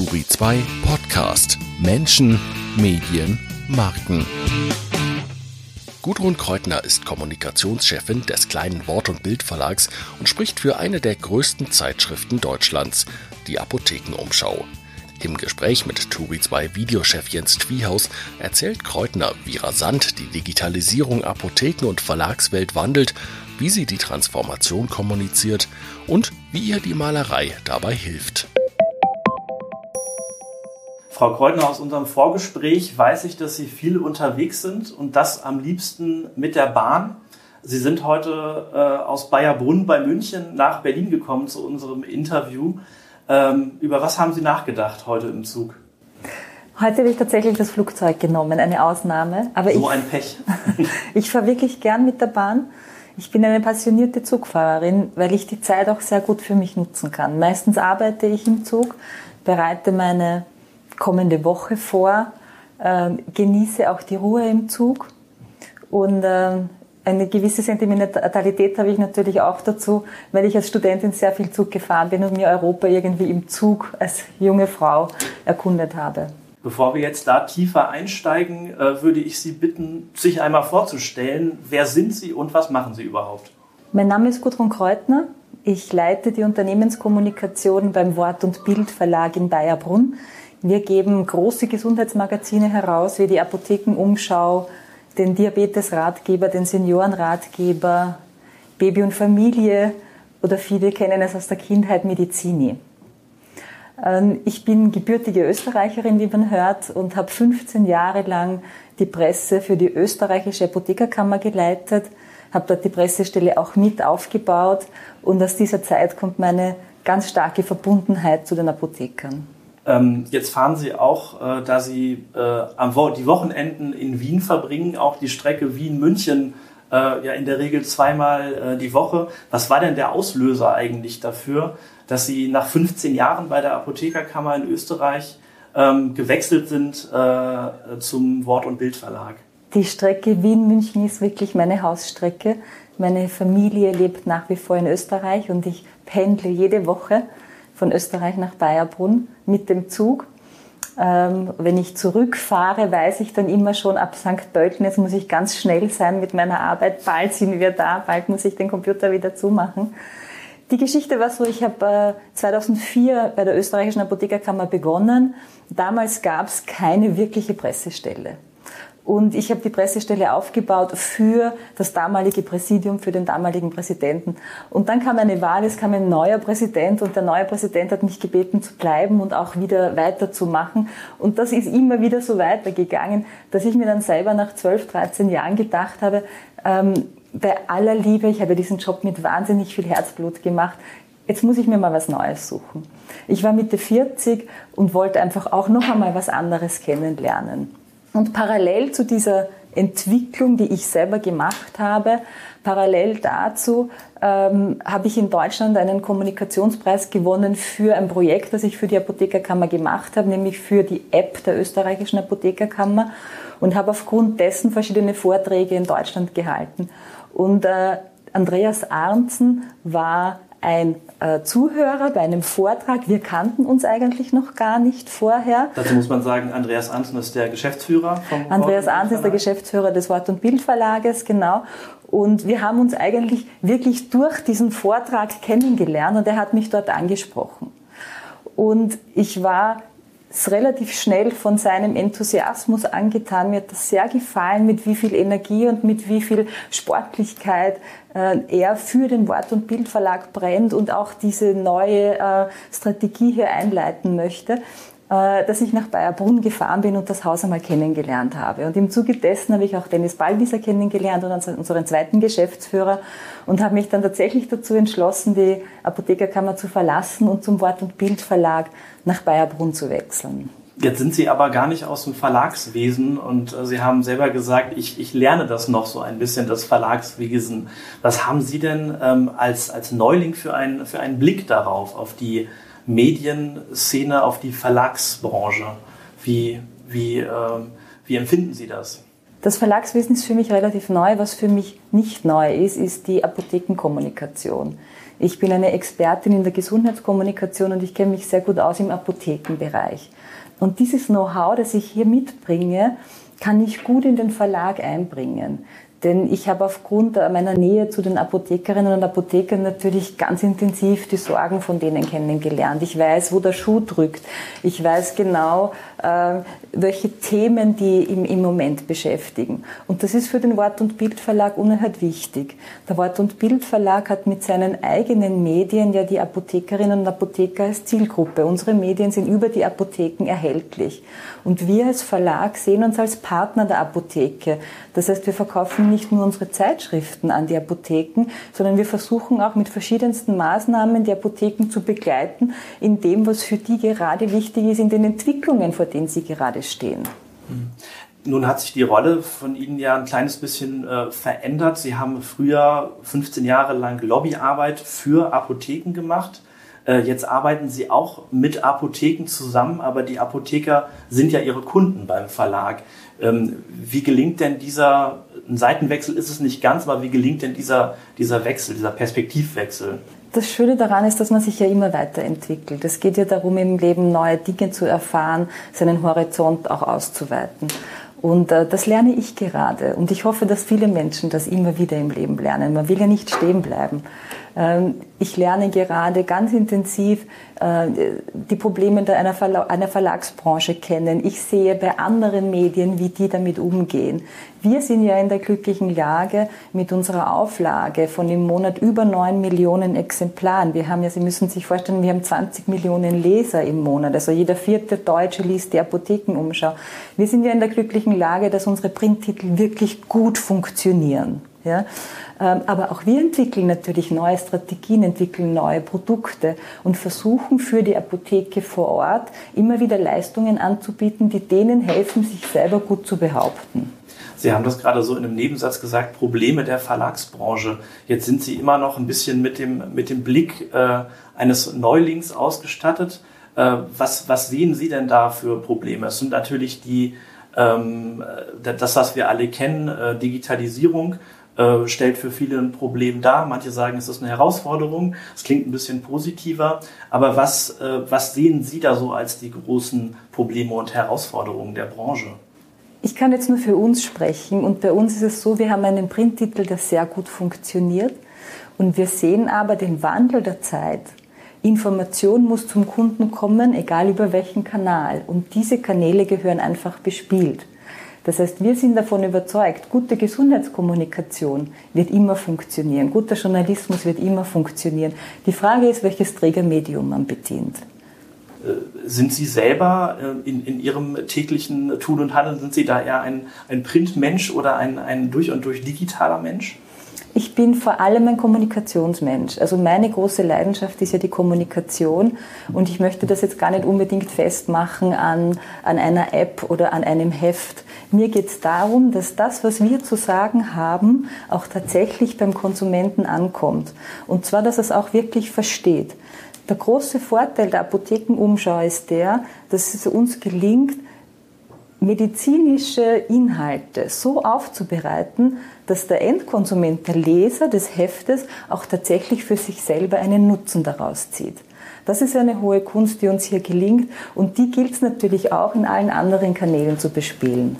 Turi 2 Podcast Menschen, Medien, Marken. Gudrun Kreutner ist Kommunikationschefin des kleinen Wort- und Bildverlags und spricht für eine der größten Zeitschriften Deutschlands, die Apothekenumschau. Im Gespräch mit Turi 2 Videochef Jens Twiehaus erzählt Kreutner, wie rasant die Digitalisierung Apotheken- und Verlagswelt wandelt, wie sie die Transformation kommuniziert und wie ihr die Malerei dabei hilft. Frau Kreutner, aus unserem Vorgespräch weiß ich, dass Sie viel unterwegs sind und das am liebsten mit der Bahn. Sie sind heute äh, aus Bayerbrunn bei München nach Berlin gekommen zu unserem Interview. Ähm, über was haben Sie nachgedacht heute im Zug? Heute habe ich tatsächlich das Flugzeug genommen, eine Ausnahme. Aber so ich, ein Pech. ich fahre wirklich gern mit der Bahn. Ich bin eine passionierte Zugfahrerin, weil ich die Zeit auch sehr gut für mich nutzen kann. Meistens arbeite ich im Zug, bereite meine kommende Woche vor, äh, genieße auch die Ruhe im Zug und äh, eine gewisse Sentimentalität habe ich natürlich auch dazu, weil ich als Studentin sehr viel Zug gefahren bin und mir Europa irgendwie im Zug als junge Frau erkundet habe. Bevor wir jetzt da tiefer einsteigen, äh, würde ich Sie bitten, sich einmal vorzustellen. Wer sind Sie und was machen Sie überhaupt? Mein Name ist Gudrun Kreutner. Ich leite die Unternehmenskommunikation beim Wort- und Bild Verlag in Bayerbrunn. Wir geben große Gesundheitsmagazine heraus, wie die Apothekenumschau, den Diabetesratgeber, den Seniorenratgeber, Baby und Familie oder viele kennen es aus der Kindheit Medizini. Ähm, ich bin gebürtige Österreicherin, wie man hört, und habe 15 Jahre lang die Presse für die österreichische Apothekerkammer geleitet, habe dort die Pressestelle auch mit aufgebaut und aus dieser Zeit kommt meine ganz starke Verbundenheit zu den Apothekern. Ähm, jetzt fahren Sie auch, äh, da Sie äh, am Wo die Wochenenden in Wien verbringen, auch die Strecke Wien-München äh, ja in der Regel zweimal äh, die Woche. Was war denn der Auslöser eigentlich dafür, dass Sie nach 15 Jahren bei der Apothekerkammer in Österreich ähm, gewechselt sind äh, zum Wort- und Bildverlag? Die Strecke Wien-München ist wirklich meine Hausstrecke. Meine Familie lebt nach wie vor in Österreich und ich pendle jede Woche von Österreich nach Bayerbrunn mit dem Zug. Ähm, wenn ich zurückfahre, weiß ich dann immer schon ab St. Pölten, jetzt muss ich ganz schnell sein mit meiner Arbeit, bald sind wir da, bald muss ich den Computer wieder zumachen. Die Geschichte war so, ich habe äh, 2004 bei der österreichischen Apothekerkammer begonnen. Damals gab es keine wirkliche Pressestelle. Und ich habe die Pressestelle aufgebaut für das damalige Präsidium, für den damaligen Präsidenten. Und dann kam eine Wahl, es kam ein neuer Präsident und der neue Präsident hat mich gebeten zu bleiben und auch wieder weiterzumachen. Und das ist immer wieder so weitergegangen, dass ich mir dann selber nach 12, 13 Jahren gedacht habe, ähm, bei aller Liebe, ich habe diesen Job mit wahnsinnig viel Herzblut gemacht, jetzt muss ich mir mal was Neues suchen. Ich war Mitte 40 und wollte einfach auch noch einmal was anderes kennenlernen. Und parallel zu dieser Entwicklung, die ich selber gemacht habe, parallel dazu ähm, habe ich in Deutschland einen Kommunikationspreis gewonnen für ein Projekt, das ich für die Apothekerkammer gemacht habe, nämlich für die App der österreichischen Apothekerkammer und habe aufgrund dessen verschiedene Vorträge in Deutschland gehalten. Und äh, Andreas Arnzen war ein äh, Zuhörer bei einem Vortrag. Wir kannten uns eigentlich noch gar nicht vorher. Dazu muss man sagen, Andreas Arnzen ist der Geschäftsführer vom Andreas Arnzen ist der Geschäftsführer des Wort- und Bildverlages, genau. Und wir haben uns eigentlich wirklich durch diesen Vortrag kennengelernt und er hat mich dort angesprochen. Und ich war relativ schnell von seinem Enthusiasmus angetan. Mir hat das sehr gefallen, mit wie viel Energie und mit wie viel Sportlichkeit äh, er für den Wort- und Bildverlag brennt und auch diese neue äh, Strategie hier einleiten möchte dass ich nach Bayerbrunn gefahren bin und das Haus einmal kennengelernt habe. Und im Zuge dessen habe ich auch Dennis Ballwieser kennengelernt und unseren zweiten Geschäftsführer und habe mich dann tatsächlich dazu entschlossen, die Apothekerkammer zu verlassen und zum Wort- und Bildverlag nach Bayerbrunn zu wechseln. Jetzt sind Sie aber gar nicht aus dem Verlagswesen und äh, Sie haben selber gesagt, ich, ich lerne das noch so ein bisschen, das Verlagswesen. Was haben Sie denn ähm, als, als Neuling für, ein, für einen Blick darauf, auf die Medienszene, auf die Verlagsbranche. Wie, wie, äh, wie empfinden Sie das? Das Verlagswesen ist für mich relativ neu. Was für mich nicht neu ist, ist die Apothekenkommunikation. Ich bin eine Expertin in der Gesundheitskommunikation und ich kenne mich sehr gut aus im Apothekenbereich. Und dieses Know-how, das ich hier mitbringe, kann ich gut in den Verlag einbringen. Denn ich habe aufgrund meiner Nähe zu den Apothekerinnen und Apothekern natürlich ganz intensiv die Sorgen von denen kennengelernt. Ich weiß, wo der Schuh drückt. Ich weiß genau, äh, welche Themen die im, im Moment beschäftigen. Und das ist für den Wort- und Bildverlag unerhört wichtig. Der Wort- und Bildverlag hat mit seinen eigenen Medien ja die Apothekerinnen und Apotheker als Zielgruppe. Unsere Medien sind über die Apotheken erhältlich. Und wir als Verlag sehen uns als Partner der Apotheke. Das heißt, wir verkaufen nicht nur unsere Zeitschriften an die Apotheken, sondern wir versuchen auch mit verschiedensten Maßnahmen die Apotheken zu begleiten in dem, was für die gerade wichtig ist, in den Entwicklungen, vor denen sie gerade stehen. Nun hat sich die Rolle von Ihnen ja ein kleines bisschen äh, verändert. Sie haben früher 15 Jahre lang Lobbyarbeit für Apotheken gemacht. Äh, jetzt arbeiten Sie auch mit Apotheken zusammen, aber die Apotheker sind ja Ihre Kunden beim Verlag. Ähm, wie gelingt denn dieser, ein Seitenwechsel ist es nicht ganz, aber wie gelingt denn dieser, dieser Wechsel, dieser Perspektivwechsel? Das Schöne daran ist, dass man sich ja immer weiterentwickelt. Es geht ja darum, im Leben neue Dinge zu erfahren, seinen Horizont auch auszuweiten. Und äh, das lerne ich gerade. Und ich hoffe, dass viele Menschen das immer wieder im Leben lernen. Man will ja nicht stehen bleiben. Ähm, ich lerne gerade ganz intensiv äh, die Probleme einer, Verlagsbranche kennen. Ich sehe bei anderen Medien, wie die damit umgehen. Wir sind ja in der glücklichen Lage mit unserer Auflage von im Monat über 9 Millionen Exemplaren. Wir haben ja, Sie müssen sich vorstellen, wir haben 20 Millionen Leser im Monat. Also jeder vierte Deutsche liest die Apothekenumschau. Wir sind ja in der glücklichen Lage, dass unsere Printtitel wirklich gut funktionieren. Ja? Ähm, aber auch wir entwickeln natürlich neue Strategien, entwickeln neue Produkte und versuchen für die Apotheke vor Ort immer wieder Leistungen anzubieten, die denen helfen, sich selber gut zu behaupten. Sie haben das gerade so in einem Nebensatz gesagt, Probleme der Verlagsbranche. Jetzt sind Sie immer noch ein bisschen mit dem, mit dem Blick äh, eines Neulings ausgestattet. Äh, was, was sehen Sie denn da für Probleme? Es sind natürlich die, ähm, das, was wir alle kennen, äh, Digitalisierung, äh, stellt für viele ein Problem dar. Manche sagen, es ist eine Herausforderung. Es klingt ein bisschen positiver. Aber was, äh, was sehen Sie da so als die großen Probleme und Herausforderungen der Branche? Ich kann jetzt nur für uns sprechen und bei uns ist es so, wir haben einen Printtitel, der sehr gut funktioniert und wir sehen aber den Wandel der Zeit. Information muss zum Kunden kommen, egal über welchen Kanal und diese Kanäle gehören einfach bespielt. Das heißt, wir sind davon überzeugt, gute Gesundheitskommunikation wird immer funktionieren, guter Journalismus wird immer funktionieren. Die Frage ist, welches Trägermedium man bedient. Äh, sind Sie selber äh, in, in Ihrem täglichen Tun und Handeln, sind Sie da eher ein, ein Printmensch oder ein, ein durch und durch digitaler Mensch? Ich bin vor allem ein Kommunikationsmensch. Also meine große Leidenschaft ist ja die Kommunikation und ich möchte das jetzt gar nicht unbedingt festmachen an, an einer App oder an einem Heft. Mir geht es darum, dass das, was wir zu sagen haben, auch tatsächlich beim Konsumenten ankommt. Und zwar, dass er es auch wirklich versteht. Der große Vorteil der Apothekenumschau ist der, dass es uns gelingt, medizinische Inhalte so aufzubereiten, dass der Endkonsument, der Leser des Heftes auch tatsächlich für sich selber einen Nutzen daraus zieht. Das ist eine hohe Kunst, die uns hier gelingt und die gilt es natürlich auch in allen anderen Kanälen zu bespielen.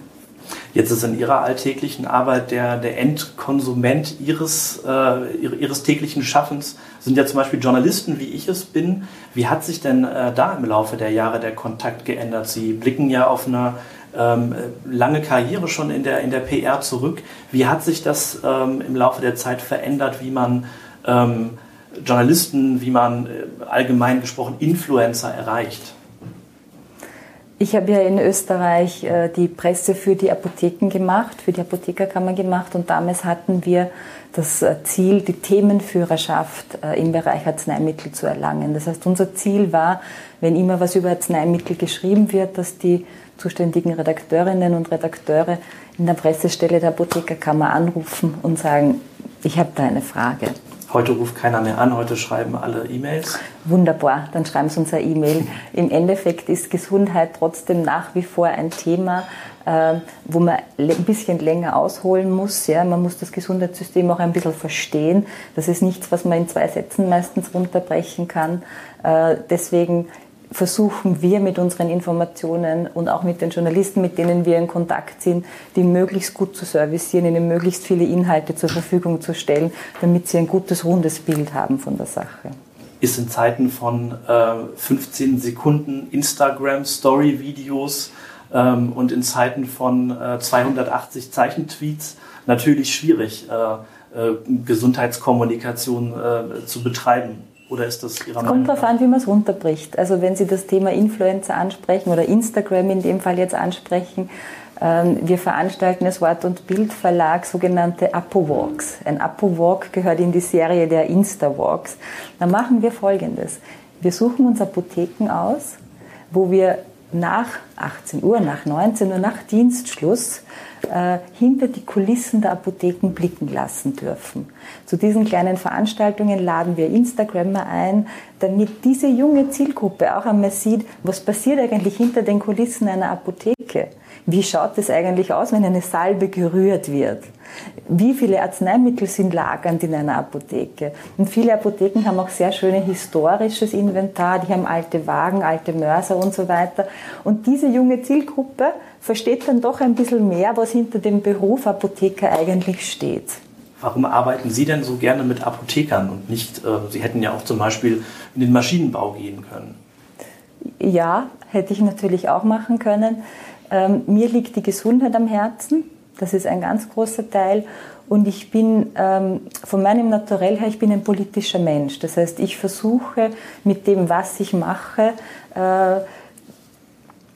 Jetzt ist in Ihrer alltäglichen Arbeit der, der Endkonsument Ihres, äh, Ihres täglichen Schaffens, sind ja zum Beispiel Journalisten, wie ich es bin. Wie hat sich denn äh, da im Laufe der Jahre der Kontakt geändert? Sie blicken ja auf eine ähm, lange Karriere schon in der, in der PR zurück. Wie hat sich das ähm, im Laufe der Zeit verändert, wie man ähm, Journalisten, wie man äh, allgemein gesprochen Influencer erreicht? Ich habe ja in Österreich äh, die Presse für die Apotheken gemacht, für die Apothekerkammer gemacht und damals hatten wir das äh, Ziel, die Themenführerschaft äh, im Bereich Arzneimittel zu erlangen. Das heißt, unser Ziel war, wenn immer was über Arzneimittel geschrieben wird, dass die zuständigen Redakteurinnen und Redakteure in der Pressestelle der Apothekerkammer anrufen und sagen, ich habe da eine Frage. Heute ruft keiner mehr an, heute schreiben alle E-Mails. Wunderbar, dann schreiben Sie uns eine E-Mail. Im Endeffekt ist Gesundheit trotzdem nach wie vor ein Thema, äh, wo man ein bisschen länger ausholen muss. Ja, man muss das Gesundheitssystem auch ein bisschen verstehen. Das ist nichts, was man in zwei Sätzen meistens runterbrechen kann. Äh, deswegen versuchen wir mit unseren Informationen und auch mit den Journalisten, mit denen wir in Kontakt sind, die möglichst gut zu servicieren, ihnen möglichst viele Inhalte zur Verfügung zu stellen, damit sie ein gutes, rundes Bild haben von der Sache. Ist in Zeiten von äh, 15 Sekunden Instagram-Story-Videos ähm, und in Zeiten von äh, 280 Zeichentweets natürlich schwierig, äh, äh Gesundheitskommunikation äh, zu betreiben. Oder ist das Ihrer Kommt darauf an, wie man es runterbricht. Also wenn Sie das Thema Influencer ansprechen oder Instagram in dem Fall jetzt ansprechen, ähm, wir veranstalten als Wort- und Bildverlag sogenannte Apo-Walks. Ein Apo-Walk gehört in die Serie der Insta-Walks. Da machen wir Folgendes. Wir suchen uns Apotheken aus, wo wir nach 18 Uhr, nach 19 Uhr, nach Dienstschluss äh, hinter die Kulissen der Apotheken blicken lassen dürfen. Zu diesen kleinen Veranstaltungen laden wir Instagrammer ein, damit diese junge Zielgruppe auch einmal sieht, was passiert eigentlich hinter den Kulissen einer Apotheke. Wie schaut es eigentlich aus, wenn eine Salbe gerührt wird? Wie viele Arzneimittel sind lagernd in einer Apotheke? Und viele Apotheken haben auch sehr schönes historisches Inventar, die haben alte Wagen, alte Mörser und so weiter. Und diese junge Zielgruppe versteht dann doch ein bisschen mehr, was hinter dem Beruf Apotheker eigentlich steht. Warum arbeiten Sie denn so gerne mit Apothekern und nicht, äh, Sie hätten ja auch zum Beispiel in den Maschinenbau gehen können? Ja, hätte ich natürlich auch machen können. Ähm, mir liegt die Gesundheit am Herzen. Das ist ein ganz großer Teil. Und ich bin ähm, von meinem Naturell her, ich bin ein politischer Mensch. Das heißt, ich versuche mit dem, was ich mache, äh,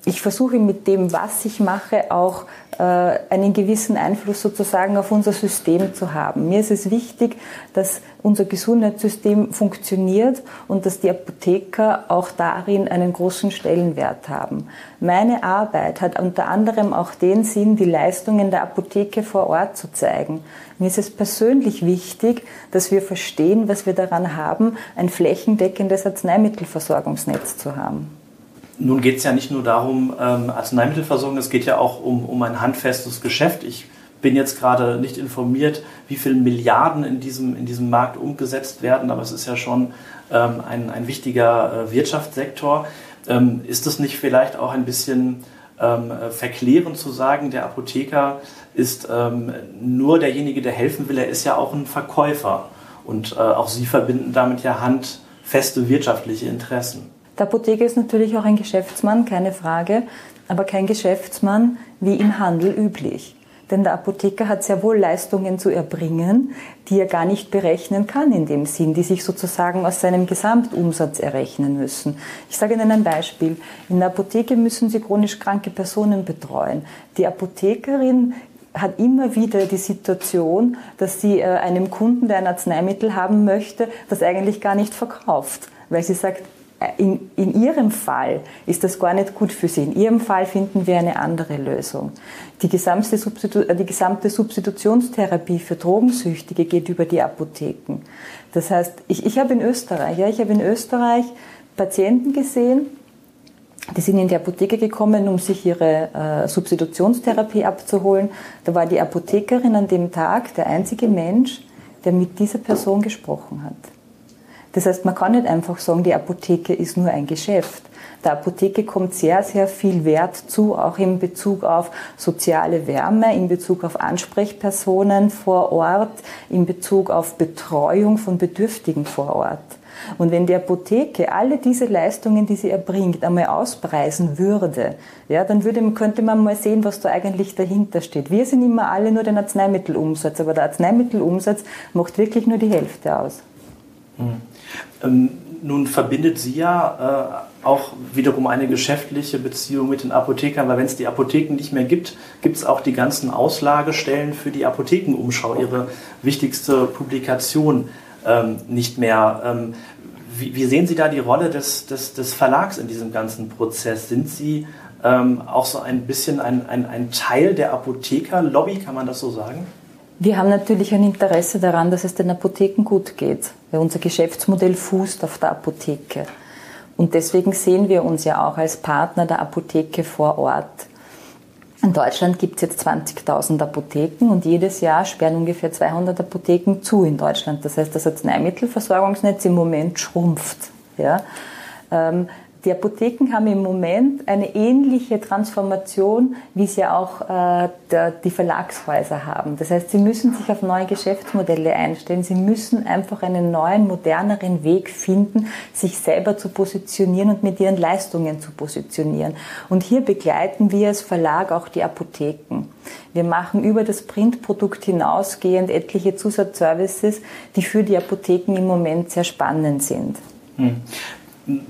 ich versuche mit dem, was ich mache, auch äh, einen gewissen Einfluss sozusagen auf unser System zu haben. Mir ist es wichtig, dass unser Gesundheitssystem funktioniert und dass die Apotheker auch darin einen großen Stellenwert haben. Meine Arbeit hat unter anderem auch den Sinn, die Leistungen der Apotheke vor Ort zu zeigen. Mir ist es persönlich wichtig, dass wir verstehen, was wir daran haben, ein flächendeckendes Arzneimittelversorgungsnetz zu haben. Nun geht es ja nicht nur darum, ähm, Arzneimittelversorgung, es geht ja auch um, um ein handfestes Geschäft. Ich bin jetzt gerade nicht informiert, wie viele Milliarden in diesem, in diesem Markt umgesetzt werden, aber es ist ja schon ähm, ein, ein wichtiger äh, Wirtschaftssektor. Ähm, ist es nicht vielleicht auch ein bisschen ähm, verklärend zu sagen, der Apotheker ist ähm, nur derjenige, der helfen will, er ist ja auch ein Verkäufer und äh, auch Sie verbinden damit ja handfeste wirtschaftliche Interessen. Der Apotheker ist natürlich auch ein Geschäftsmann, keine Frage, aber kein Geschäftsmann wie im Handel üblich. Denn der Apotheker hat sehr wohl Leistungen zu erbringen, die er gar nicht berechnen kann in dem Sinn, die sich sozusagen aus seinem Gesamtumsatz errechnen müssen. Ich sage Ihnen ein Beispiel. In der Apotheke müssen Sie chronisch kranke Personen betreuen. Die Apothekerin hat immer wieder die Situation, dass sie äh, einem Kunden, der ein Arzneimittel haben möchte, das eigentlich gar nicht verkauft, weil sie sagt, in, in Ihrem Fall ist das gar nicht gut für Sie. In Ihrem Fall finden wir eine andere Lösung. Die gesamte, Substitu äh, die gesamte Substitutionstherapie für Drogensüchtige geht über die Apotheken. Das heißt, ich, ich habe in Österreich, ja, ich habe in Österreich Patienten gesehen, die sind in die Apotheke gekommen, um sich ihre äh, Substitutionstherapie abzuholen. Da war die Apothekerin an dem Tag der einzige Mensch, der mit dieser Person gesprochen hat. Das heißt, man kann nicht einfach sagen, die Apotheke ist nur ein Geschäft. Der Apotheke kommt sehr, sehr viel Wert zu, auch in Bezug auf soziale Wärme, in Bezug auf Ansprechpersonen vor Ort, in Bezug auf Betreuung von Bedürftigen vor Ort. Und wenn die Apotheke alle diese Leistungen, die sie erbringt, einmal auspreisen würde, ja, dann würde, könnte man mal sehen, was da eigentlich dahinter steht. Wir sind immer alle nur den Arzneimittelumsatz, aber der Arzneimittelumsatz macht wirklich nur die Hälfte aus. Mhm. Ähm, nun verbindet sie ja äh, auch wiederum eine geschäftliche Beziehung mit den Apothekern, weil wenn es die Apotheken nicht mehr gibt, gibt es auch die ganzen Auslagestellen für die Apothekenumschau, ihre wichtigste Publikation ähm, nicht mehr. Ähm, wie, wie, sehen Sie da die Rolle des, des, des Verlags in diesem ganzen Prozess? Sind Sie ähm, auch so ein bisschen ein, ein, ein Teil der Apothekerlobby, kann man das so sagen? Wir haben natürlich ein Interesse daran, dass es den Apotheken gut geht, weil unser Geschäftsmodell fußt auf der Apotheke. Und deswegen sehen wir uns ja auch als Partner der Apotheke vor Ort. In Deutschland gibt es jetzt 20.000 Apotheken und jedes Jahr sperren ungefähr 200 Apotheken zu in Deutschland. Das heißt, das Arzneimittelversorgungsnetz im Moment schrumpft. Ja. Die Apotheken haben im Moment eine ähnliche Transformation, wie sie auch äh, der, die Verlagshäuser haben. Das heißt, sie müssen sich auf neue Geschäftsmodelle einstellen. Sie müssen einfach einen neuen, moderneren Weg finden, sich selber zu positionieren und mit ihren Leistungen zu positionieren. Und hier begleiten wir als Verlag auch die Apotheken. Wir machen über das Printprodukt hinausgehend etliche Zusatzservices, die für die Apotheken im Moment sehr spannend sind. Hm.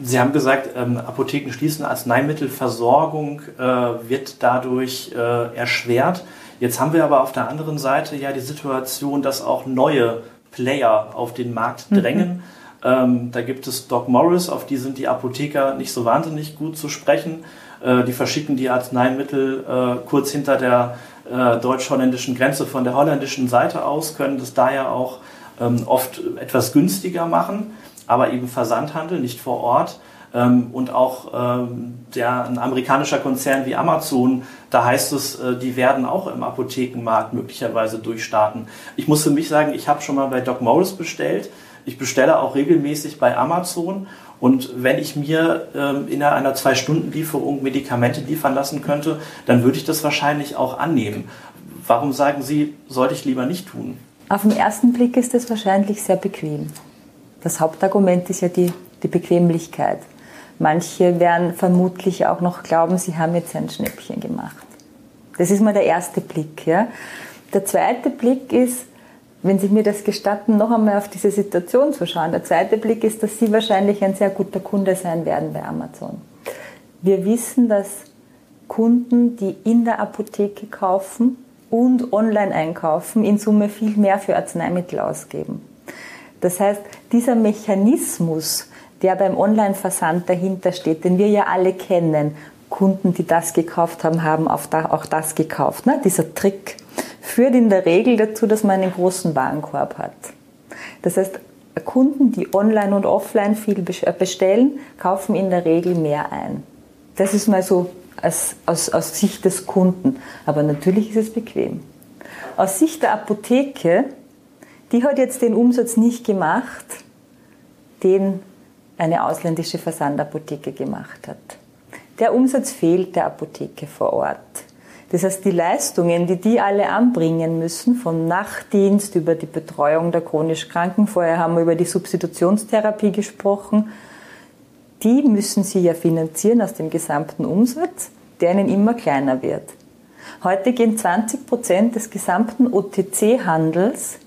Sie haben gesagt, ähm, Apotheken schließen, Arzneimittelversorgung äh, wird dadurch äh, erschwert. Jetzt haben wir aber auf der anderen Seite ja die Situation, dass auch neue Player auf den Markt mhm. drängen. Mhm. Ähm, da gibt es Doc Morris, auf die sind die Apotheker nicht so wahnsinnig gut zu sprechen. Äh, die verschicken die Arzneimittel äh, kurz hinter der äh, deutsch-holländischen Grenze von der holländischen Seite aus, können das daher auch ähm, oft etwas günstiger machen aber eben Versandhandel, nicht vor Ort. Ähm, und auch ähm, der, ein amerikanischer Konzern wie Amazon, da heißt es, äh, die werden auch im Apothekenmarkt möglicherweise durchstarten. Ich muss für mich sagen, ich habe schon mal bei Doc Morris bestellt. Ich bestelle auch regelmäßig bei Amazon. Und wenn ich mir ähm, in einer Zwei-Stunden-Lieferung Medikamente liefern lassen könnte, dann würde ich das wahrscheinlich auch annehmen. Warum sagen Sie, sollte ich lieber nicht tun? Auf den ersten Blick ist es wahrscheinlich sehr bequem. Das Hauptargument ist ja die, die Bequemlichkeit. Manche werden vermutlich auch noch glauben, sie haben jetzt ein Schnäppchen gemacht. Das ist mal der erste Blick. Ja. Der zweite Blick ist, wenn Sie mir das gestatten, noch einmal auf diese Situation zu schauen. Der zweite Blick ist, dass Sie wahrscheinlich ein sehr guter Kunde sein werden bei Amazon. Wir wissen, dass Kunden, die in der Apotheke kaufen und online einkaufen, in Summe viel mehr für Arzneimittel ausgeben. Das heißt, dieser Mechanismus, der beim Online-Versand dahinter steht, den wir ja alle kennen, Kunden, die das gekauft haben, haben auch das gekauft. Ne? Dieser Trick führt in der Regel dazu, dass man einen großen Warenkorb hat. Das heißt, Kunden, die online und offline viel äh, bestellen, kaufen in der Regel mehr ein. Das ist mal so aus, aus, aus Sicht des Kunden. Aber natürlich ist es bequem. Aus Sicht der Apotheke die hat jetzt den Umsatz nicht gemacht, den eine ausländische Versandapotheke gemacht hat. Der Umsatz fehlt der Apotheke vor Ort. Das heißt, die Leistungen, die die alle anbringen müssen, vom Nachtdienst über die Betreuung der chronisch Kranken, vorher haben wir über die Substitutionstherapie gesprochen, die müssen sie ja finanzieren aus dem gesamten Umsatz, der ihnen immer kleiner wird. Heute gehen 20 Prozent des gesamten OTC-Handels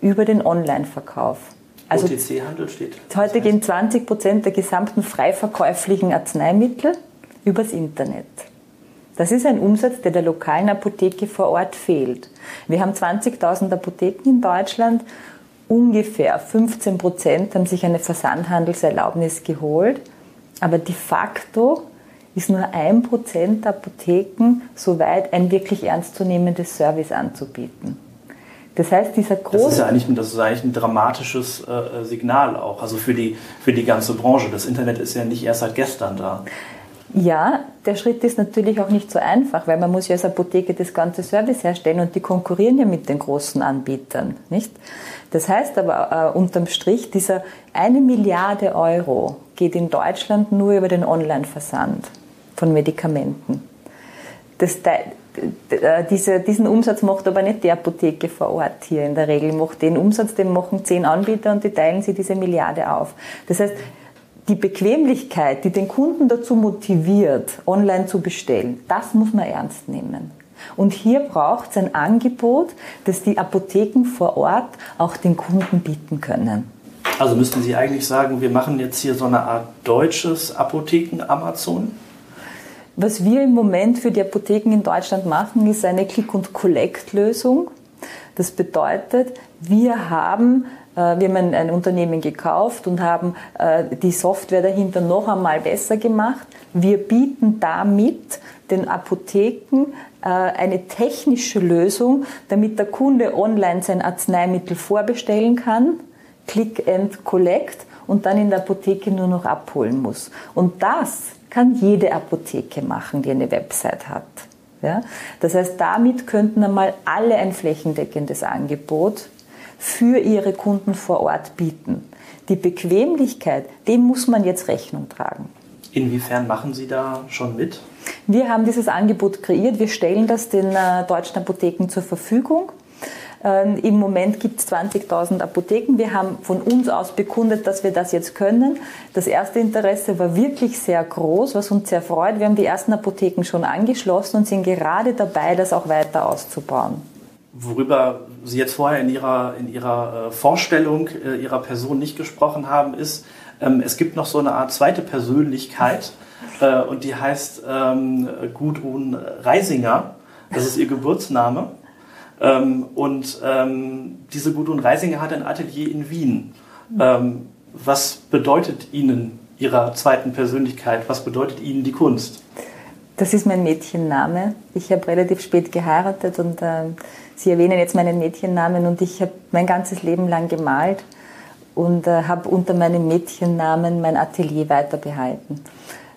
über den Online-Verkauf. Also OTC-Handel steht. Heute gehen 20 Prozent der gesamten frei verkäuflichen Arzneimittel übers Internet. Das ist ein Umsatz, der der lokalen Apotheke vor Ort fehlt. Wir haben 20.000 Apotheken in Deutschland. Ungefähr 15 Prozent haben sich eine Versandhandelserlaubnis geholt. Aber de facto ist nur ein Prozent der Apotheken so weit, ein wirklich ernstzunehmendes Service anzubieten. Das heißt, dieser große. Das ist ja eigentlich, das ist eigentlich ein dramatisches äh, Signal auch, also für die, für die ganze Branche. Das Internet ist ja nicht erst seit gestern da. Ja, der Schritt ist natürlich auch nicht so einfach, weil man muss ja als Apotheke das ganze Service herstellen und die konkurrieren ja mit den großen Anbietern, nicht? Das heißt aber äh, unterm Strich, dieser eine Milliarde Euro geht in Deutschland nur über den Online-Versand von Medikamenten. Das, äh, diese, diesen Umsatz macht aber nicht die Apotheke vor Ort hier in der Regel. Macht den Umsatz, den machen zehn Anbieter und die teilen sie diese Milliarde auf. Das heißt, die Bequemlichkeit, die den Kunden dazu motiviert, online zu bestellen, das muss man ernst nehmen. Und hier braucht es ein Angebot, das die Apotheken vor Ort auch den Kunden bieten können. Also müssten Sie eigentlich sagen, wir machen jetzt hier so eine Art deutsches Apotheken-Amazon? Was wir im Moment für die Apotheken in Deutschland machen, ist eine Click- und Collect-Lösung. Das bedeutet, wir haben äh, wir haben ein, Unternehmen gekauft und haben die Software dahinter noch einmal besser gemacht. Wir bieten damit den Apotheken eine technische Lösung, damit der Kunde online sein Arzneimittel vorbestellen kann, Click and Collect und dann in der Apotheke nur noch abholen muss. Und das kann jede Apotheke machen, die eine Website hat. Ja? Das heißt, damit könnten einmal alle ein flächendeckendes Angebot für ihre Kunden vor Ort bieten. Die Bequemlichkeit, dem muss man jetzt Rechnung tragen. Inwiefern machen Sie da schon mit? Wir haben dieses Angebot kreiert. Wir stellen das den äh, deutschen Apotheken zur Verfügung. Ähm, Im Moment gibt es 20.000 Apotheken. Wir haben von uns aus bekundet, dass wir das jetzt können. Das erste Interesse war wirklich sehr groß, was uns sehr freut. Wir haben die ersten Apotheken schon angeschlossen und sind gerade dabei, das auch weiter auszubauen. Worüber Sie jetzt vorher in Ihrer, in Ihrer äh, Vorstellung äh, Ihrer Person nicht gesprochen haben, ist, ähm, es gibt noch so eine Art zweite Persönlichkeit äh, und die heißt ähm, Gudrun Reisinger. Das ist ihr Geburtsname. Ähm, und ähm, diese Gudrun Reisinger hat ein Atelier in Wien. Ähm, was bedeutet Ihnen Ihrer zweiten Persönlichkeit? Was bedeutet Ihnen die Kunst? Das ist mein Mädchenname. Ich habe relativ spät geheiratet und äh, Sie erwähnen jetzt meinen Mädchennamen und ich habe mein ganzes Leben lang gemalt und äh, habe unter meinem Mädchennamen mein Atelier weiter behalten.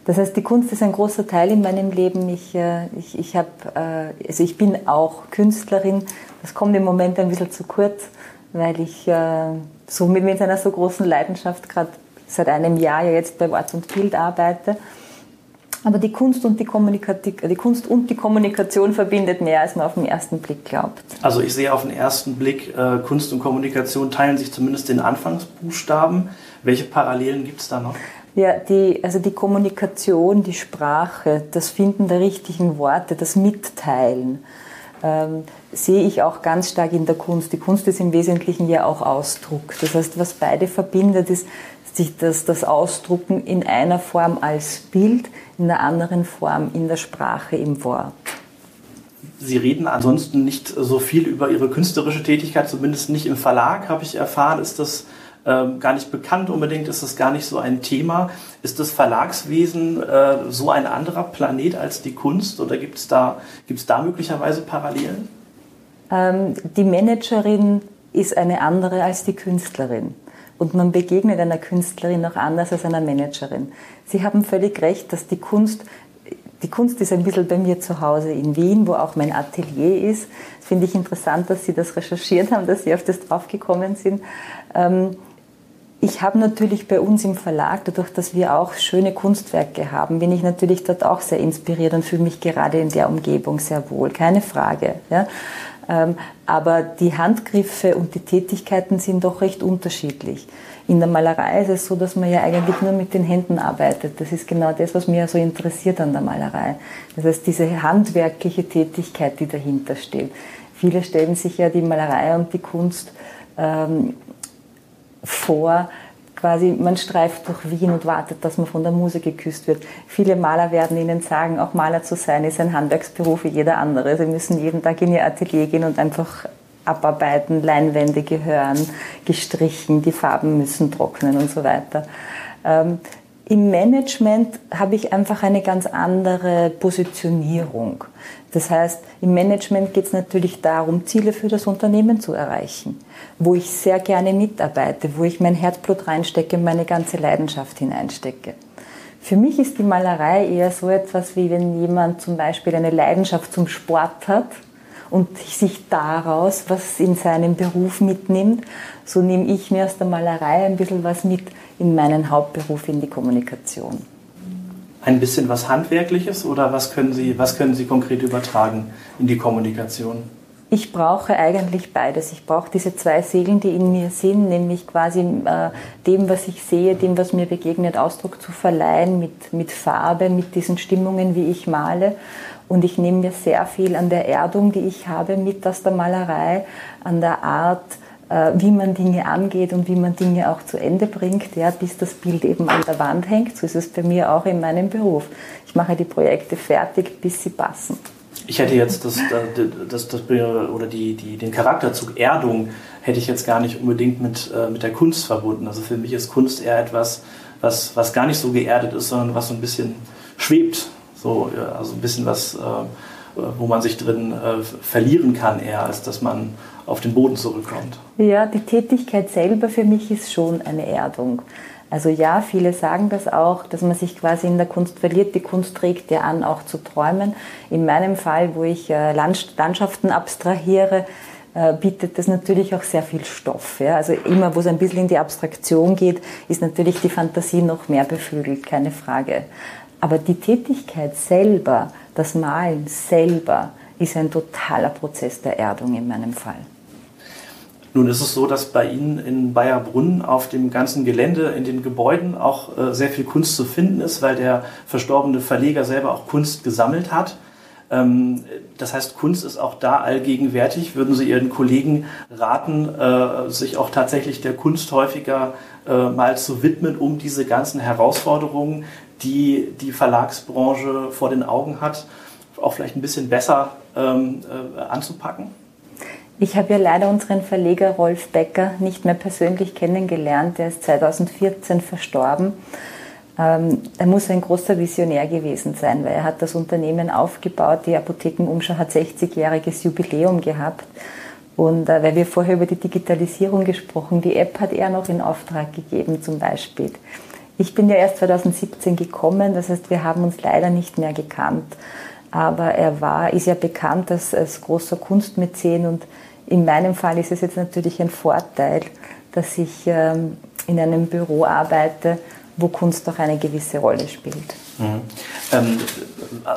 Das heißt, die Kunst ist ein großer Teil in meinem Leben. Ich, äh, ich, ich, hab, äh, also ich bin auch Künstlerin. Das kommt im Moment ein bisschen zu kurz, weil ich äh, so mit, mit einer so großen Leidenschaft gerade seit einem Jahr ja jetzt bei Wort und Bild arbeite. Aber die Kunst und die, die Kunst und die Kommunikation verbindet mehr, als man auf den ersten Blick glaubt. Also ich sehe auf den ersten Blick, äh, Kunst und Kommunikation teilen sich zumindest den Anfangsbuchstaben. Welche Parallelen gibt es da noch? Ja, die, also die Kommunikation, die Sprache, das Finden der richtigen Worte, das Mitteilen, ähm, sehe ich auch ganz stark in der Kunst. Die Kunst ist im Wesentlichen ja auch Ausdruck. Das heißt, was beide verbindet, ist sich das, das Ausdrucken in einer Form als Bild, in einer anderen Form in der Sprache, im Wort. Sie reden ansonsten nicht so viel über Ihre künstlerische Tätigkeit, zumindest nicht im Verlag, habe ich erfahren. Ist das ähm, gar nicht bekannt unbedingt, ist das gar nicht so ein Thema. Ist das Verlagswesen äh, so ein anderer Planet als die Kunst oder gibt es da, gibt's da möglicherweise Parallelen? Ähm, die Managerin ist eine andere als die Künstlerin. Und man begegnet einer Künstlerin auch anders als einer Managerin. Sie haben völlig recht, dass die Kunst die Kunst ist ein bisschen bei mir zu Hause in Wien, wo auch mein Atelier ist. Das finde ich interessant, dass Sie das recherchiert haben, dass Sie auf das draufgekommen sind. Ähm, ich habe natürlich bei uns im Verlag, dadurch, dass wir auch schöne Kunstwerke haben, bin ich natürlich dort auch sehr inspiriert und fühle mich gerade in der Umgebung sehr wohl, keine Frage. Ja. Ähm, aber die Handgriffe und die Tätigkeiten sind doch recht unterschiedlich. In der Malerei ist es so, dass man ja eigentlich nur mit den Händen arbeitet. Das ist genau das, was mir so interessiert an der Malerei. Das heißt, diese handwerkliche Tätigkeit, die dahinter steht. Viele stellen sich ja die Malerei und die Kunst ähm, vor, quasi, man streift durch Wien und wartet, dass man von der Muse geküsst wird. Viele Maler werden Ihnen sagen, auch Maler zu sein ist ein Handwerksberuf wie jeder andere. Sie müssen jeden Tag in Ihr Atelier gehen und einfach abarbeiten, Leinwände gehören gestrichen, die Farben müssen trocknen und so weiter. Im Management habe ich einfach eine ganz andere Positionierung. Das heißt, im Management geht es natürlich darum, Ziele für das Unternehmen zu erreichen, wo ich sehr gerne mitarbeite, wo ich mein Herzblut reinstecke, meine ganze Leidenschaft hineinstecke. Für mich ist die Malerei eher so etwas, wie wenn jemand zum Beispiel eine Leidenschaft zum Sport hat und sich daraus was in seinem Beruf mitnimmt. So nehme ich mir aus der Malerei ein bisschen was mit in meinen Hauptberuf in die Kommunikation ein bisschen was Handwerkliches oder was können Sie, was können Sie konkret übertragen in die Kommunikation? Ich brauche eigentlich beides. Ich brauche diese zwei Seelen, die in mir sind, nämlich quasi äh, dem, was ich sehe, dem, was mir begegnet, Ausdruck zu verleihen mit, mit Farbe, mit diesen Stimmungen, wie ich male. Und ich nehme mir sehr viel an der Erdung, die ich habe, mit aus der Malerei, an der Art, wie man Dinge angeht und wie man Dinge auch zu Ende bringt, ja, bis das Bild eben an der Wand hängt. So ist es bei mir auch in meinem Beruf. Ich mache die Projekte fertig, bis sie passen. Ich hätte jetzt das, das, das, das oder die, die, den Charakterzug Erdung hätte ich jetzt gar nicht unbedingt mit, äh, mit der Kunst verbunden. Also für mich ist Kunst eher etwas, was, was gar nicht so geerdet ist, sondern was so ein bisschen schwebt. So, also ein bisschen was, äh, wo man sich drin äh, verlieren kann, eher als dass man auf den Boden zurückkommt. Ja, die Tätigkeit selber für mich ist schon eine Erdung. Also ja, viele sagen das auch, dass man sich quasi in der Kunst verliert. Die Kunst trägt ja an, auch zu träumen. In meinem Fall, wo ich äh, Landschaften abstrahiere, äh, bietet das natürlich auch sehr viel Stoff. Also immer, wo es ein bisschen in die Abstraktion geht, ist natürlich die Fantasie noch mehr beflügelt, keine Frage. Aber die Tätigkeit selber, das Malen selber, ist ein totaler Prozess der Erdung in meinem Fall. Nun ist es so, dass bei Ihnen in Bayerbrunn auf dem ganzen Gelände, in den Gebäuden auch äh, sehr viel Kunst zu finden ist, weil der verstorbene Verleger selber auch Kunst gesammelt hat. Ähm, das heißt, Kunst ist auch da allgegenwärtig. Würden Sie Ihren Kollegen raten, äh, sich auch tatsächlich der Kunst häufiger äh, mal zu widmen, um diese ganzen Herausforderungen, die die Verlagsbranche vor den Augen hat, auch vielleicht ein bisschen besser ähm, anzupacken? Ich habe ja leider unseren Verleger Rolf Becker nicht mehr persönlich kennengelernt. Er ist 2014 verstorben. Ähm, er muss ein großer Visionär gewesen sein, weil er hat das Unternehmen aufgebaut. Die Apothekenumschau hat 60-jähriges Jubiläum gehabt. Und äh, weil wir vorher über die Digitalisierung gesprochen, die App hat er noch in Auftrag gegeben zum Beispiel. Ich bin ja erst 2017 gekommen, das heißt, wir haben uns leider nicht mehr gekannt. Aber er war, ist ja bekannt als, als großer Kunstmäzen und in meinem Fall ist es jetzt natürlich ein Vorteil, dass ich ähm, in einem Büro arbeite, wo Kunst auch eine gewisse Rolle spielt. Mhm. Ähm,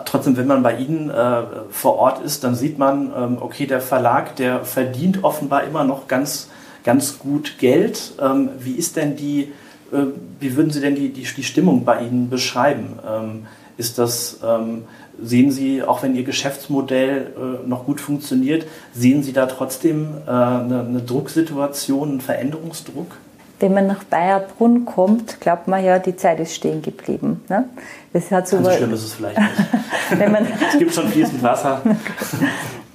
trotzdem, wenn man bei Ihnen äh, vor Ort ist, dann sieht man, ähm, okay, der Verlag, der verdient offenbar immer noch ganz, ganz gut Geld. Ähm, wie ist denn die, wie würden Sie denn die, die, die Stimmung bei Ihnen beschreiben? Ähm, ist das, ähm, sehen Sie, auch wenn Ihr Geschäftsmodell äh, noch gut funktioniert, sehen Sie da trotzdem äh, eine, eine, Drucksituation, einen Veränderungsdruck? Wenn man nach Bayerbrunn kommt, glaubt man ja, die Zeit ist stehen geblieben. Ne? Das hat so schlimm ist es vielleicht nicht. es gibt schon fließend Wasser.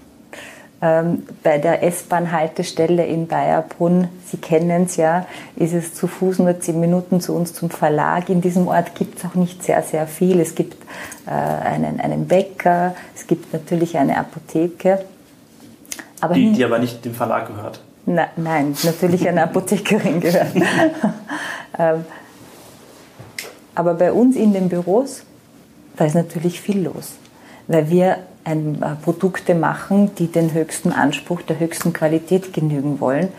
Ähm, bei der S-Bahn-Haltestelle in Bayerbrunn, Sie kennen es ja, ist es zu Fuß nur zehn Minuten zu uns zum Verlag. In diesem Ort gibt es auch nicht sehr, sehr viel. Es gibt äh, einen, einen Bäcker, es gibt natürlich eine Apotheke. Aber die, die aber nicht dem Verlag gehört. Na, nein, natürlich eine Apothekerin gehört. ähm, aber bei uns in den Büros, da ist natürlich viel los, weil wir ein, äh, Produkte machen, die den höchsten Anspruch der höchsten Qualität genügen wollen.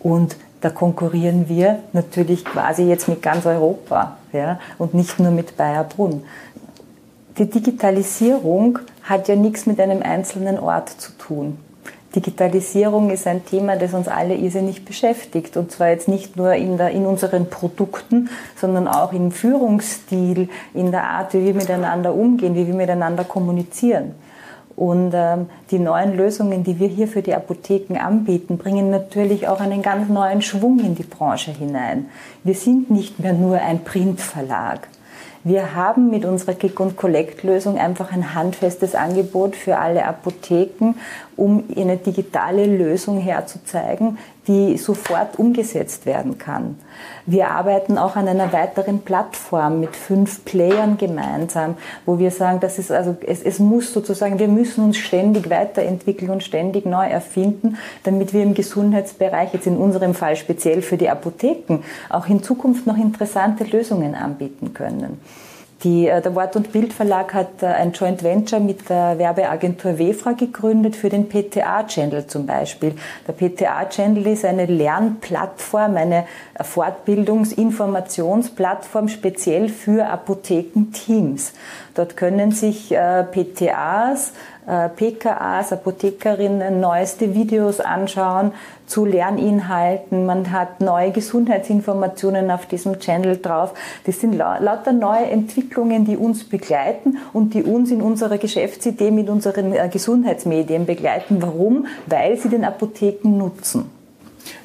Und da konkurrieren wir natürlich quasi jetzt mit ganz Europa ja, und nicht nur mit Bayerbrunn. Die Digitalisierung hat ja nichts mit einem einzelnen Ort zu tun. Digitalisierung ist ein Thema, das uns alle irrsinnig beschäftigt. Und zwar jetzt nicht nur in, der, in unseren Produkten, sondern auch im Führungsstil, in der Art, wie wir miteinander umgehen, wie wir miteinander kommunizieren. Und ähm, die neuen Lösungen, die wir hier für die Apotheken anbieten, bringen natürlich auch einen ganz neuen Schwung in die Branche hinein. Wir sind nicht mehr nur ein Printverlag. Wir haben mit unserer Click- und Collect-Lösung einfach ein handfestes Angebot für alle Apotheken, um eine digitale Lösung herzuzeigen, die sofort umgesetzt werden kann. Wir arbeiten auch an einer weiteren Plattform mit fünf Playern gemeinsam, wo wir sagen, das ist also, es, es muss sozusagen, wir müssen uns ständig weiterentwickeln und ständig neu erfinden, damit wir im Gesundheitsbereich, jetzt in unserem Fall speziell für die Apotheken, auch in Zukunft noch interessante Lösungen anbieten können. Die, äh, der Wort- und Bildverlag hat äh, ein Joint Venture mit der Werbeagentur WEFRA gegründet für den PTA-Channel zum Beispiel. Der PTA-Channel ist eine Lernplattform, eine Fortbildungsinformationsplattform speziell für Apothekenteams. Dort können sich äh, PTAs PKAs, Apothekerinnen neueste Videos anschauen zu Lerninhalten. Man hat neue Gesundheitsinformationen auf diesem Channel drauf. Das sind lauter neue Entwicklungen, die uns begleiten und die uns in unserer Geschäftsidee mit unseren äh, Gesundheitsmedien begleiten. Warum? Weil sie den Apotheken nutzen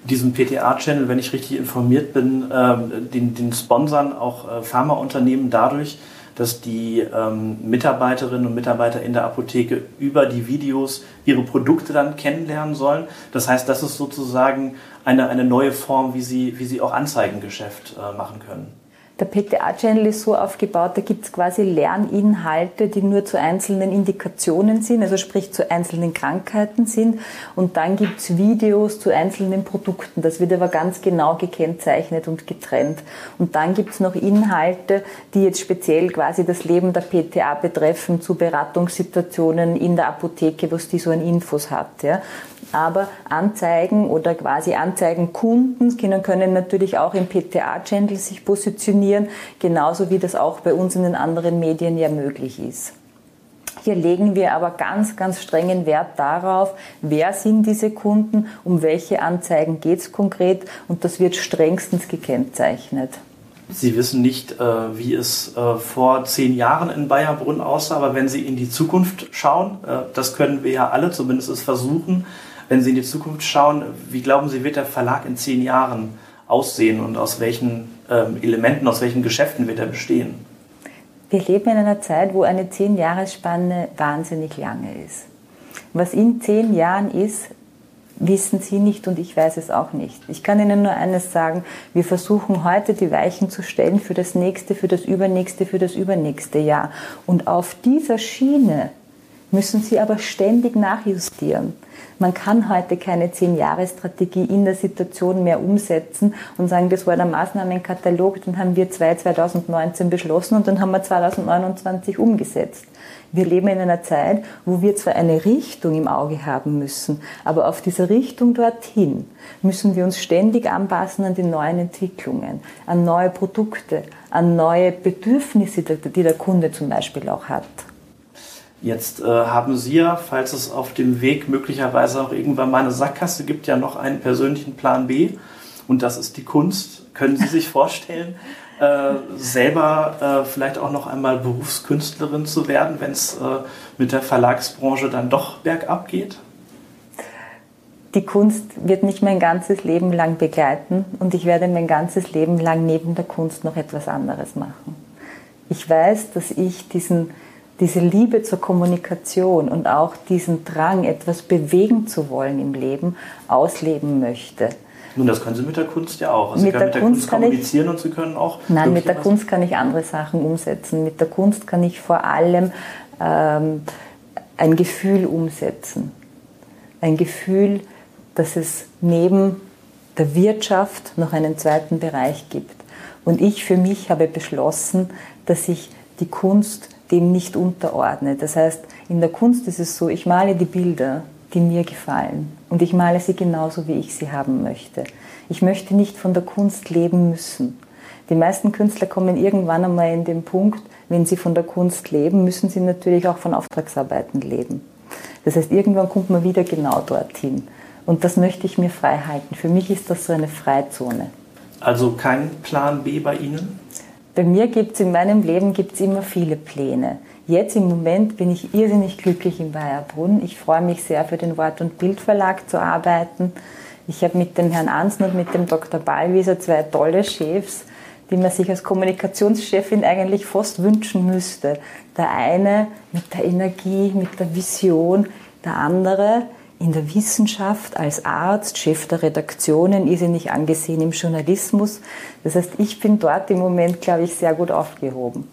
diesen PTA-Channel, wenn ich richtig informiert bin, ähm, den, den sponsern auch äh, Pharmaunternehmen dadurch, dass die ähm, Mitarbeiterinnen und Mitarbeiter in der Apotheke über die Videos ihre Produkte dann kennenlernen sollen. Das heißt, das ist sozusagen eine, eine neue Form, wie sie, wie sie auch Anzeigengeschäft äh, machen können. Der PTA-Channel ist so aufgebaut, da gibt es quasi Lerninhalte, die nur zu einzelnen Indikationen sind, also sprich zu einzelnen Krankheiten sind. Und dann gibt es Videos zu einzelnen Produkten. Das wird aber ganz genau gekennzeichnet und getrennt. Und dann gibt es noch Inhalte, die jetzt speziell quasi das Leben der PTA betreffen, zu Beratungssituationen in der Apotheke, was die so an Infos hat. Ja aber Anzeigen oder quasi Anzeigenkunden können, können natürlich auch im PTA-Channel sich positionieren, genauso wie das auch bei uns in den anderen Medien ja möglich ist. Hier legen wir aber ganz, ganz strengen Wert darauf, wer sind diese Kunden, um welche Anzeigen geht es konkret und das wird strengstens gekennzeichnet. Sie wissen nicht, äh, wie es äh, vor zehn Jahren in Bayerbrunn aussah, aber wenn Sie in die Zukunft schauen, äh, das können wir ja alle zumindest versuchen, wenn Sie in die Zukunft schauen, wie glauben Sie, wird der Verlag in zehn Jahren aussehen und aus welchen ähm, Elementen, aus welchen Geschäften wird er bestehen? Wir leben in einer Zeit, wo eine zehn Jahresspanne wahnsinnig lange ist. Was in zehn Jahren ist, wissen Sie nicht und ich weiß es auch nicht. Ich kann Ihnen nur eines sagen, wir versuchen heute die Weichen zu stellen für das nächste, für das übernächste, für das übernächste Jahr. Und auf dieser Schiene müssen Sie aber ständig nachjustieren. Man kann heute keine Zehn-Jahres-Strategie in der Situation mehr umsetzen und sagen, das war der Maßnahmenkatalog, den haben wir 2019 beschlossen und dann haben wir 2029 umgesetzt. Wir leben in einer Zeit, wo wir zwar eine Richtung im Auge haben müssen, aber auf dieser Richtung dorthin müssen wir uns ständig anpassen an die neuen Entwicklungen, an neue Produkte, an neue Bedürfnisse, die der Kunde zum Beispiel auch hat. Jetzt äh, haben Sie ja, falls es auf dem Weg möglicherweise auch irgendwann mal eine Sackgasse gibt, ja noch einen persönlichen Plan B und das ist die Kunst. Können Sie sich vorstellen, äh, selber äh, vielleicht auch noch einmal Berufskünstlerin zu werden, wenn es äh, mit der Verlagsbranche dann doch bergab geht? Die Kunst wird mich mein ganzes Leben lang begleiten und ich werde mein ganzes Leben lang neben der Kunst noch etwas anderes machen. Ich weiß, dass ich diesen diese Liebe zur Kommunikation und auch diesen Drang, etwas bewegen zu wollen im Leben, ausleben möchte. Nun, das können Sie mit der Kunst ja auch. Also mit Sie können mit der Kunst, Kunst kommunizieren ich, und Sie können auch. Nein, mit der Kunst kann ich andere Sachen umsetzen. Mit der Kunst kann ich vor allem ähm, ein Gefühl umsetzen. Ein Gefühl, dass es neben der Wirtschaft noch einen zweiten Bereich gibt. Und ich für mich habe beschlossen, dass ich die Kunst dem nicht unterordne. Das heißt, in der Kunst ist es so, ich male die Bilder, die mir gefallen und ich male sie genauso, wie ich sie haben möchte. Ich möchte nicht von der Kunst leben müssen. Die meisten Künstler kommen irgendwann einmal in den Punkt, wenn sie von der Kunst leben, müssen sie natürlich auch von Auftragsarbeiten leben. Das heißt, irgendwann kommt man wieder genau dorthin. Und das möchte ich mir frei halten. Für mich ist das so eine Freizone. Also kein Plan B bei Ihnen? Bei mir gibt es in meinem Leben gibt's immer viele Pläne. Jetzt im Moment bin ich irrsinnig glücklich in Bayerbrunn. Ich freue mich sehr für den Wort- und Bildverlag zu arbeiten. Ich habe mit dem Herrn Ansen und mit dem Dr. Ballwieser zwei tolle Chefs, die man sich als Kommunikationschefin eigentlich fast wünschen müsste. Der eine mit der Energie, mit der Vision, der andere in der Wissenschaft als Arzt, Chef der Redaktionen, irrsinnig angesehen im Journalismus. Das heißt, ich bin dort im Moment, glaube ich, sehr gut aufgehoben.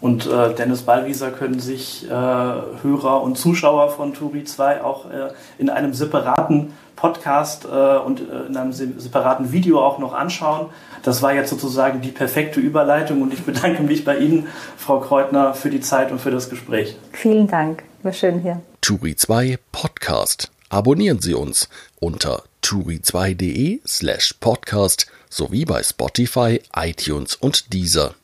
Und äh, Dennis Ballwieser können sich äh, Hörer und Zuschauer von Turi 2 auch äh, in einem separaten Podcast äh, und äh, in einem separaten Video auch noch anschauen. Das war jetzt sozusagen die perfekte Überleitung und ich bedanke mich bei Ihnen, Frau Kreutner, für die Zeit und für das Gespräch. Vielen Dank, war schön hier. Turi 2 Podcast. Abonnieren Sie uns unter turi2.de slash podcast sowie bei Spotify, iTunes und Deezer.